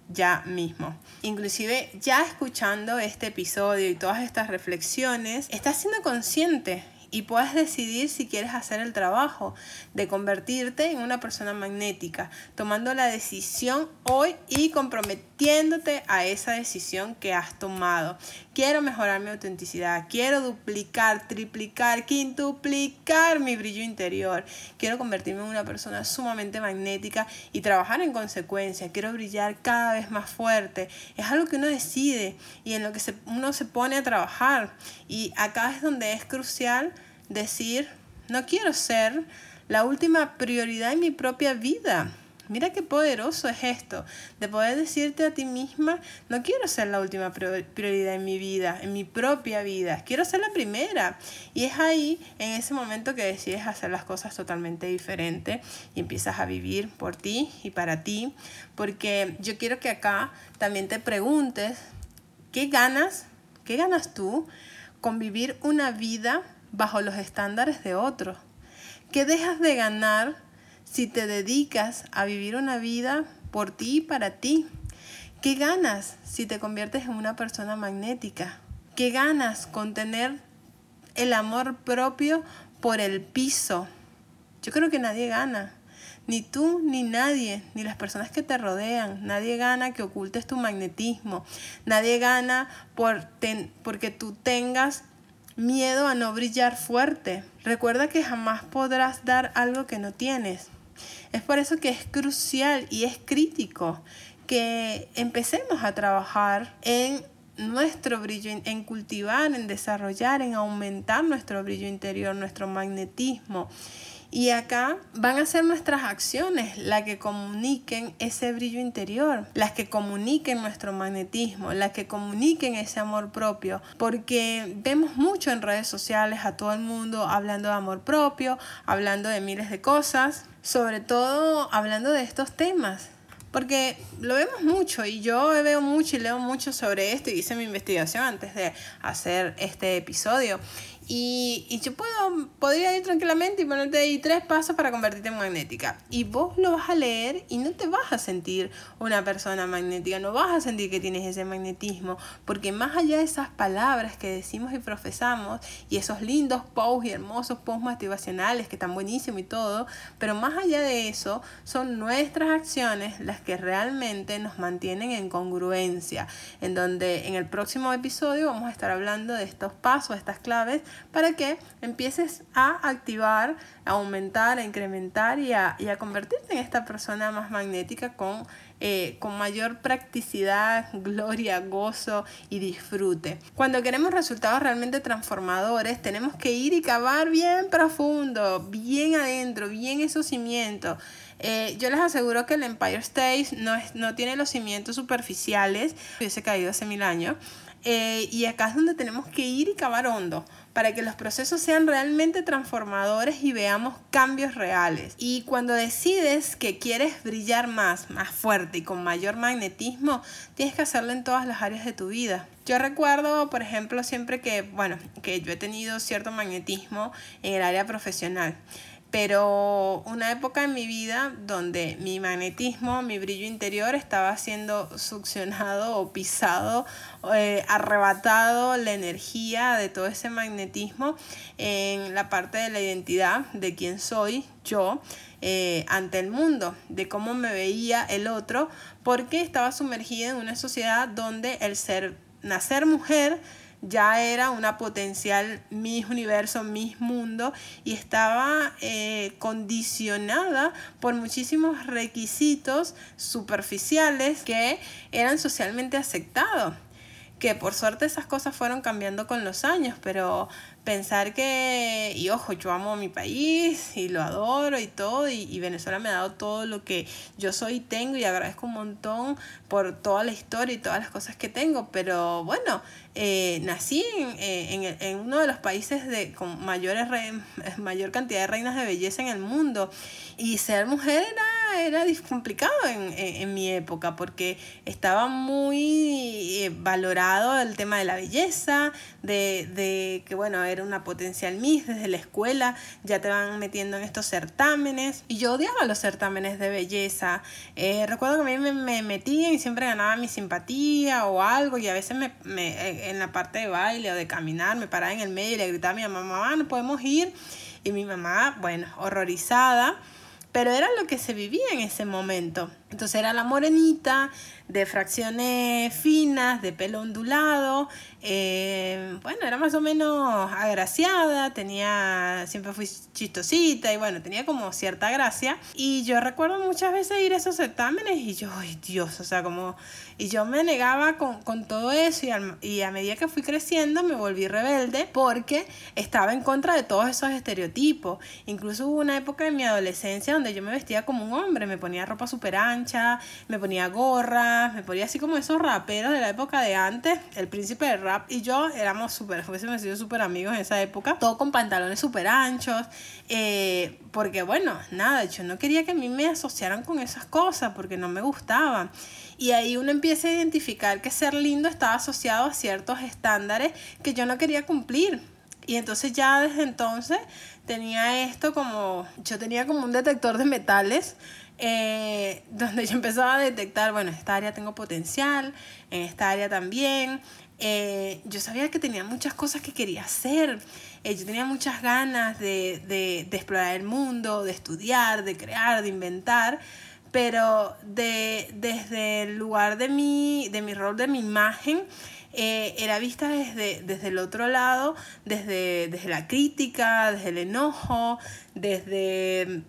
A: ya mismo. Inclusive ya escuchando este episodio y todas estas reflexiones, estás siendo consciente y puedes decidir si quieres hacer el trabajo de convertirte en una persona magnética, tomando la decisión hoy y comprometiéndote a esa decisión que has tomado. Quiero mejorar mi autenticidad, quiero duplicar, triplicar, quintuplicar mi brillo interior. Quiero convertirme en una persona sumamente magnética y trabajar en consecuencia. Quiero brillar cada vez más fuerte. Es algo que uno decide y en lo que uno se pone a trabajar. Y acá es donde es crucial decir, no quiero ser la última prioridad en mi propia vida. Mira qué poderoso es esto, de poder decirte a ti misma, no quiero ser la última prioridad en mi vida, en mi propia vida, quiero ser la primera. Y es ahí, en ese momento que decides hacer las cosas totalmente diferentes y empiezas a vivir por ti y para ti, porque yo quiero que acá también te preguntes, ¿qué ganas? ¿Qué ganas tú con vivir una vida bajo los estándares de otros? ¿Qué dejas de ganar si te dedicas a vivir una vida por ti y para ti? ¿Qué ganas si te conviertes en una persona magnética? ¿Qué ganas con tener el amor propio por el piso? Yo creo que nadie gana. Ni tú, ni nadie, ni las personas que te rodean. Nadie gana que ocultes tu magnetismo. Nadie gana por porque tú tengas miedo a no brillar fuerte. Recuerda que jamás podrás dar algo que no tienes. Es por eso que es crucial y es crítico que empecemos a trabajar en nuestro brillo, en cultivar, en desarrollar, en aumentar nuestro brillo interior, nuestro magnetismo y acá van a ser nuestras acciones las que comuniquen ese brillo interior, las que comuniquen nuestro magnetismo, las que comuniquen ese amor propio, porque vemos mucho en redes sociales a todo el mundo hablando de amor propio, hablando de miles de cosas, sobre todo hablando de estos temas. Porque lo vemos mucho y yo veo mucho y leo mucho sobre esto y hice mi investigación antes de hacer este episodio. Y, y, yo puedo, podría ir tranquilamente y ponerte ahí tres pasos para convertirte en magnética. Y vos lo vas a leer y no te vas a sentir una persona magnética, no vas a sentir que tienes ese magnetismo, porque más allá de esas palabras que decimos y profesamos y esos lindos posts y hermosos posts motivacionales que están buenísimos y todo, pero más allá de eso son nuestras acciones las que realmente nos mantienen en congruencia, en donde en el próximo episodio vamos a estar hablando de estos pasos, estas claves para que empieces a activar, a aumentar, a incrementar y a, convertirte en esta persona más magnética con, eh, con mayor practicidad, gloria, gozo y disfrute. Cuando queremos resultados realmente transformadores, tenemos que ir y cavar bien profundo, bien adentro, bien esos cimientos. Eh, yo les aseguro que el Empire State no, no tiene los cimientos superficiales, hubiese caído hace mil años. Eh, y acá es donde tenemos que ir y cavar hondo para que los procesos sean realmente transformadores y veamos cambios reales. Y cuando decides que quieres brillar más, más fuerte y con mayor magnetismo, tienes que hacerlo en todas las áreas de tu vida. Yo recuerdo, por ejemplo, siempre que, bueno, que yo he tenido cierto magnetismo en el área profesional pero una época en mi vida donde mi magnetismo, mi brillo interior estaba siendo succionado o pisado, eh, arrebatado la energía de todo ese magnetismo en la parte de la identidad de quién soy yo eh, ante el mundo, de cómo me veía el otro, porque estaba sumergida en una sociedad donde el ser, nacer mujer, ya era una potencial Miss Universo, Miss Mundo y estaba eh, condicionada por muchísimos requisitos superficiales que eran socialmente aceptados que por suerte esas cosas fueron cambiando con los años, pero pensar que, y ojo, yo amo a mi país y lo adoro y todo, y, Venezuela me ha dado todo lo que yo soy y tengo y agradezco un montón por toda la historia y todas las cosas que tengo, pero bueno, eh, nací en, en, en, uno de los países de, con mayores mayor cantidad de reinas de belleza en el mundo y ser mujer era, era complicado en, en, mi época porque estaba muy eh, valorado el tema de la belleza, de, de que bueno, era una potencial Miss desde la escuela, ya te van metiendo en estos certámenes. Y yo odiaba los certámenes de belleza. Eh, recuerdo que a mí me, me metían y siempre ganaba mi simpatía o algo y a veces me, me, eh, en la parte de baile o de caminar me paraba en el medio y le gritaba a mi mamá, mamá, no podemos ir. Y mi mamá, bueno, horrorizada pero era lo que se vivía en ese momento. Entonces era la morenita, de fracciones finas, de pelo ondulado, eh, bueno, era más o menos agraciada, tenía, siempre fui chistosita y bueno, tenía como cierta gracia. Y yo recuerdo muchas veces ir a esos certámenes y yo, ay Dios, o sea, como, y yo me negaba con, con todo eso y, y a medida que fui creciendo me volví rebelde porque estaba en contra de todos esos estereotipos. Incluso hubo una época en mi adolescencia donde yo me vestía como un hombre, me ponía ropa súper ancha, me ponía gorras, me ponía así como esos raperos de la época de antes, el príncipe del rap y yo éramos súper, hubiésemos sido súper amigos en esa época, todo con pantalones súper anchos, eh, porque bueno, nada, yo no quería que a mí me asociaran con esas cosas porque no me gustaban. Y ahí uno empieza a identificar que ser lindo estaba asociado a ciertos estándares que yo no quería cumplir. Y entonces ya desde entonces tenía esto como, yo tenía como un detector de metales, eh, donde yo empezaba a detectar, bueno, en esta área tengo potencial, en esta área también. Eh, yo sabía que tenía muchas cosas que quería hacer. Eh, yo tenía muchas ganas de, de, explorar el mundo, de estudiar, de crear, de inventar. Pero de, desde el lugar de mi, de mi rol, de mi imagen, era vista desde, desde el otro lado, desde, desde la crítica, desde el enojo, desde,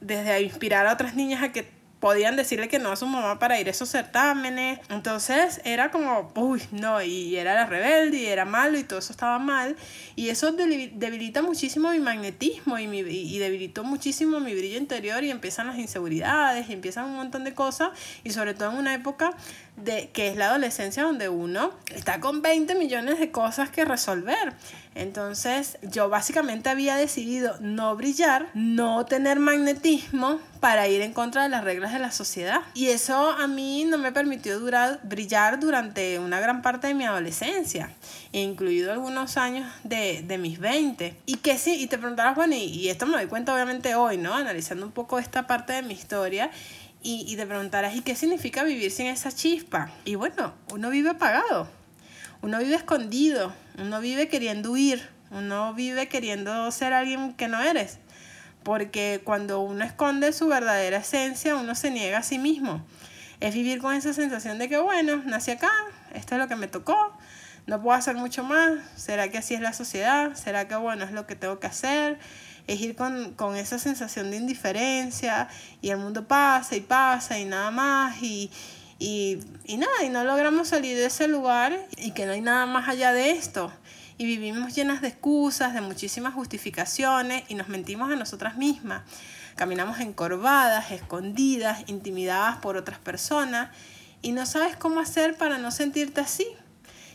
A: desde inspirar a otras niñas a que podían decirle que no a su mamá para ir a esos certámenes. Entonces era como, uy, no, y era la rebelde y era malo y todo eso estaba mal. Y eso debilita muchísimo mi magnetismo y, mi, y debilitó muchísimo mi brillo interior y empiezan las inseguridades y empiezan un montón de cosas. Y sobre todo en una época de que es la adolescencia donde uno está con 20 millones de cosas que resolver. Entonces yo básicamente había decidido no brillar, no tener magnetismo para ir en contra de las reglas de la sociedad. Y eso a mí no me permitió durar, brillar durante una gran parte de mi adolescencia, incluido algunos años de, de mis 20. Y que sí, y te preguntarás, bueno, y, y esto me doy cuenta obviamente hoy, ¿no? Analizando un poco esta parte de mi historia y, y te preguntarás, ¿y qué significa vivir sin esa chispa? Y bueno, uno vive apagado, uno vive escondido, uno vive queriendo huir, uno vive queriendo ser alguien que no eres. Porque cuando uno esconde su verdadera esencia, uno se niega a sí mismo. Es vivir con esa sensación de que, bueno, nací acá, esto es lo que me tocó, no puedo hacer mucho más, ¿será que así es la sociedad? ¿Será que, bueno, es lo que tengo que hacer? Es ir con, con, esa sensación de indiferencia y el mundo pasa y pasa y nada más y, y, y nada, y no logramos salir de ese lugar y que no hay nada más allá de esto. Y vivimos llenas de excusas, de muchísimas justificaciones y nos mentimos a nosotras mismas. Caminamos encorvadas, escondidas, intimidadas por otras personas y no sabes cómo hacer para no sentirte así.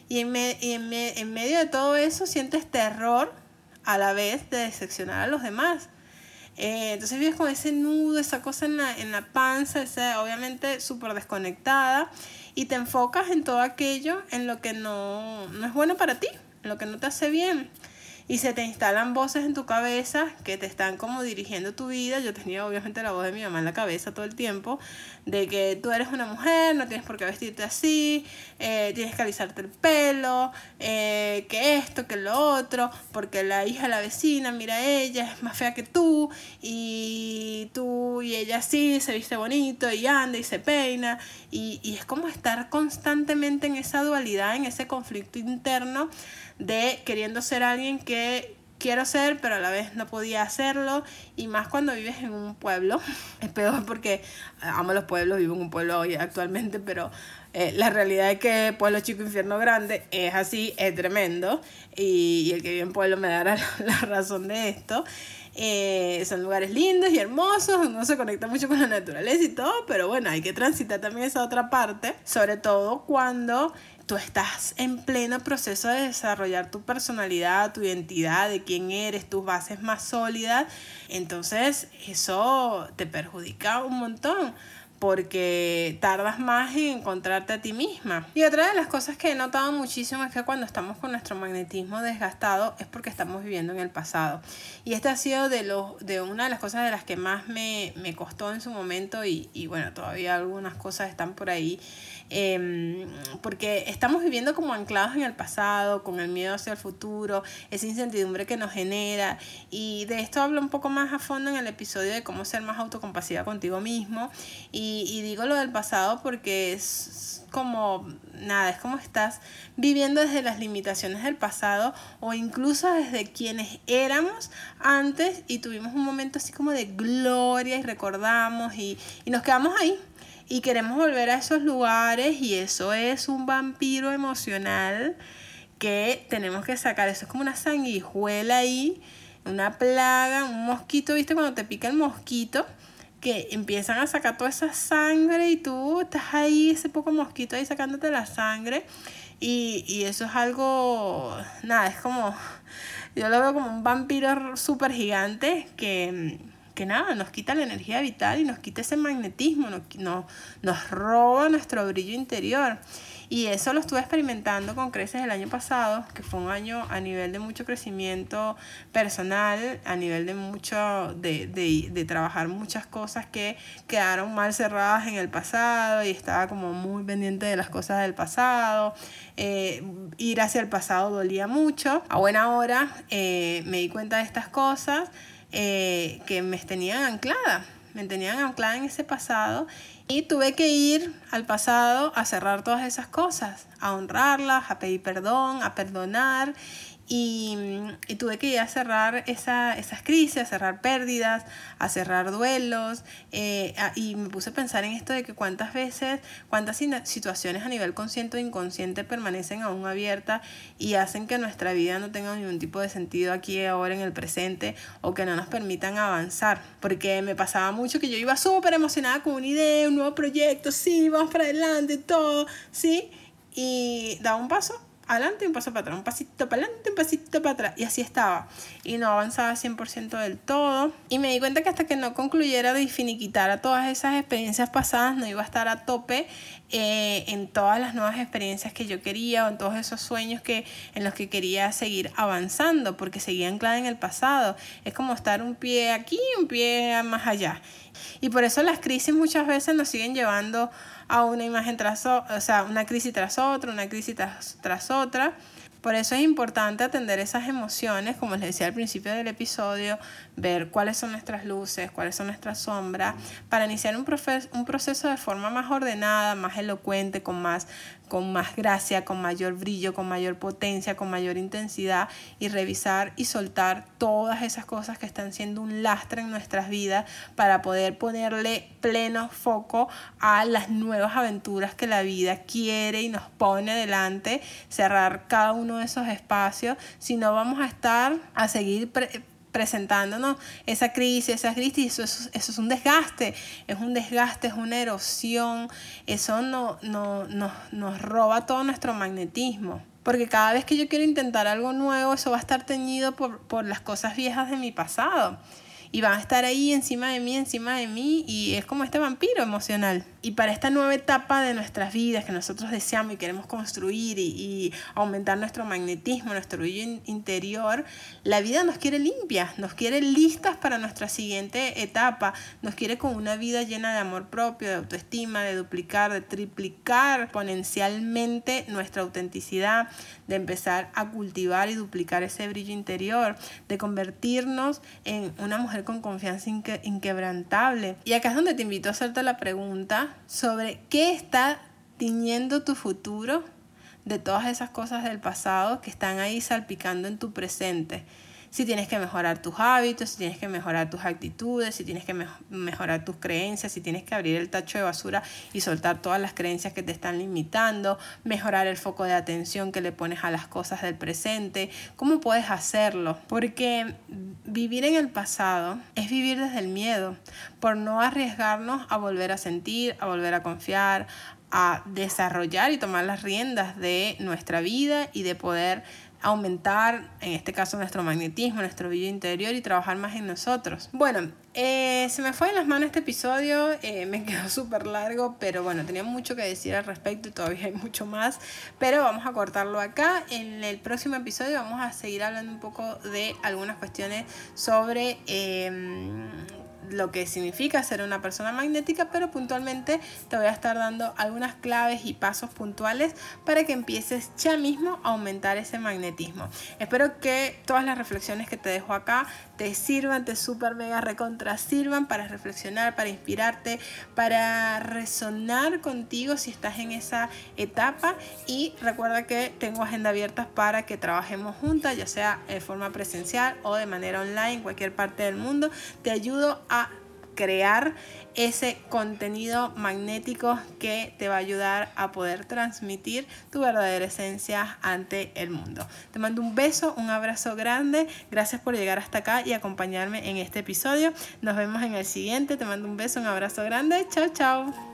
A: Y en, me, y en, me, en medio de todo eso sientes terror a la vez de decepcionar a los demás. Eh, entonces vives con ese nudo, esa cosa en la, en la panza, obviamente súper desconectada, y te enfocas en todo aquello en lo que no, no es bueno para ti, en lo que no te hace bien y se te instalan voces en tu cabeza que te están como dirigiendo tu vida. Yo tenía obviamente la voz de mi mamá en la cabeza todo el tiempo, de que tú eres una mujer, no tienes por qué vestirte así, eh, tienes que alisarte el pelo, eh, que esto, que lo otro, porque la hija de la vecina, mira ella, es más fea que tú, y tú y ella sí, se viste bonito y anda y se peina, y, y es como estar constantemente en esa dualidad, en ese conflicto interno de queriendo ser alguien que quiero ser, pero a la vez no podía hacerlo. Y más cuando vives en un pueblo. Es peor porque amo los pueblos, vivo en un pueblo hoy actualmente, pero eh, la realidad es que pueblo chico, infierno grande es así, es tremendo. Y, el que vive en pueblo me dará la, razón de esto. Eh, son lugares lindos y hermosos, uno se conecta mucho con la naturaleza y todo, pero bueno, hay que transitar también esa otra parte, sobre todo cuando tú estás en pleno proceso de desarrollar tu personalidad, tu identidad, de quién eres, tus bases más sólidas, entonces eso te perjudica un montón porque tardas más en encontrarte a ti misma. Y otra de las cosas que he notado muchísimo es que cuando estamos con nuestro magnetismo desgastado es porque estamos viviendo en el pasado. Y esta ha sido de, los, de una de las cosas de las que más me, me costó en su momento y, y bueno, todavía algunas cosas están por ahí Em, porque estamos viviendo como anclados en el pasado, con el miedo hacia el futuro, esa incertidumbre que nos genera. Y de esto hablo un poco más a fondo en el episodio de cómo ser más autocompasiva contigo mismo. Y, y digo lo del pasado porque es como, nada, es como estás viviendo desde las limitaciones del pasado o incluso desde quienes éramos antes y tuvimos un momento así como de gloria y recordamos y, y nos quedamos ahí y queremos volver a esos lugares y eso es un vampiro emocional que tenemos que sacar. Eso es como una sanguijuela ahí, una plaga, un mosquito, ¿viste? Cuando te pica el mosquito, que empiezan a sacar toda esa sangre y tú estás ahí, ese poco mosquito ahí sacándote la sangre. Y, y eso es algo, nada, es como, yo lo veo como un vampiro súper gigante que que nada, nos quita la energía vital y nos quita ese magnetismo, nos, nos roba nuestro brillo interior. Y eso lo estuve experimentando con Creces el año pasado, que fue un año a nivel de mucho crecimiento personal, a nivel de mucho, de, de, trabajar muchas cosas que quedaron mal cerradas en el pasado y estaba como muy pendiente de las cosas del pasado. Eh, ir hacia el pasado dolía mucho. A buena hora eh, me di cuenta de estas cosas eh, que me tenían anclada, me tenían anclada en ese pasado y tuve que ir al pasado a cerrar todas esas cosas, a honrarlas, a pedir perdón, a perdonar y, y, tuve que ir a cerrar esa, esas crisis, a cerrar pérdidas, a cerrar duelos. Eh, y me puse a pensar en esto de que cuántas veces, cuántas situaciones a nivel consciente o inconsciente permanecen aún abiertas y hacen que nuestra vida no tenga ningún tipo de sentido aquí, ahora, en el presente, o que no nos permitan avanzar. Porque me pasaba mucho que yo iba súper emocionada con una idea, un nuevo proyecto, sí, vamos para adelante, todo, sí. Y daba un paso adelante, un paso para atrás, un pasito para adelante, un pasito para atrás. Y así estaba. Y no avanzaba 100% del todo. Y me di cuenta que hasta que no concluyera de finiquitar todas esas experiencias pasadas, no iba a estar a tope eh, en todas las nuevas experiencias que yo quería o en todos esos sueños que, en los que quería seguir avanzando, porque seguía anclada en el pasado. Es como estar un pie aquí y un pie más allá. Y por eso las crisis muchas veces nos siguen llevando a una imagen tras o sea, una crisis tras otra, una crisis tras, tras otra. Por eso es importante atender esas emociones, como les decía al principio del episodio, ver cuáles son nuestras luces, cuáles son nuestras sombras, para iniciar un, un proceso de forma más ordenada, más elocuente, con más, con más gracia, con mayor brillo, con mayor potencia, con mayor intensidad y revisar y soltar todas esas cosas que están siendo un lastre en nuestras vidas para poder ponerle pleno foco a las nuevas aventuras que la vida quiere y nos pone delante, cerrar cada uno de esos espacios, si no vamos a estar a seguir presentándonos esa crisis, esa crisis, eso, eso, eso, es un desgaste, es un desgaste, es una erosión, eso no, no, no, nos roba todo nuestro magnetismo. Porque cada vez que yo quiero intentar algo nuevo, eso va a estar teñido por, por las cosas viejas de mi pasado y van a estar ahí encima de mí, encima de mí y es como este vampiro emocional. Y para esta nueva etapa de nuestras vidas que nosotros deseamos y queremos construir y, aumentar nuestro magnetismo, nuestro brillo interior, la vida nos quiere limpias, nos quiere listas para nuestra siguiente etapa, nos quiere con una vida llena de amor propio, de autoestima, de duplicar, de triplicar exponencialmente nuestra autenticidad, de empezar a cultivar y duplicar ese brillo interior, de convertirnos en una mujer con confianza inquebrantable. Y acá es donde te invito a hacerte la pregunta sobre qué está tiñendo tu futuro de todas esas cosas del pasado que están ahí salpicando en tu presente. Si tienes que mejorar tus hábitos, si tienes que mejorar tus actitudes, si tienes que mejorar tus creencias, si tienes que abrir el tacho de basura y soltar todas las creencias que te están limitando, mejorar el foco de atención que le pones a las cosas del presente, ¿cómo puedes hacerlo? Porque vivir en el pasado es vivir desde el miedo, por no arriesgarnos a volver a sentir, a volver a confiar, a desarrollar y tomar las riendas de nuestra vida y de poder aumentar, en este caso, nuestro magnetismo, nuestro vídeo interior y trabajar más en nosotros. Bueno, eh, se me fue en las manos este episodio, eh, me quedó súper largo, pero bueno, tenía mucho que decir al respecto y todavía hay mucho más, pero vamos a cortarlo acá. En el próximo episodio vamos a seguir hablando un poco de algunas cuestiones sobre... Em, lo que significa ser una persona magnética, pero puntualmente te voy a estar dando algunas claves y pasos puntuales para que empieces ya mismo a aumentar ese magnetismo. Espero que todas las reflexiones que te dejo acá te sirvan, te super mega recontra sirvan para reflexionar, para inspirarte, para resonar contigo si estás en esa etapa y recuerda que tengo agenda abierta para que trabajemos juntas, ya sea de forma presencial o de manera online en cualquier parte del mundo. Te ayudo a crear ese contenido magnético que te va a ayudar a poder transmitir tu verdadera esencia ante el mundo. Te mando un beso, un abrazo grande. Gracias por llegar hasta acá y acompañarme en este episodio. Nos vemos en el siguiente. Te mando un beso, un abrazo grande. Chao, chao.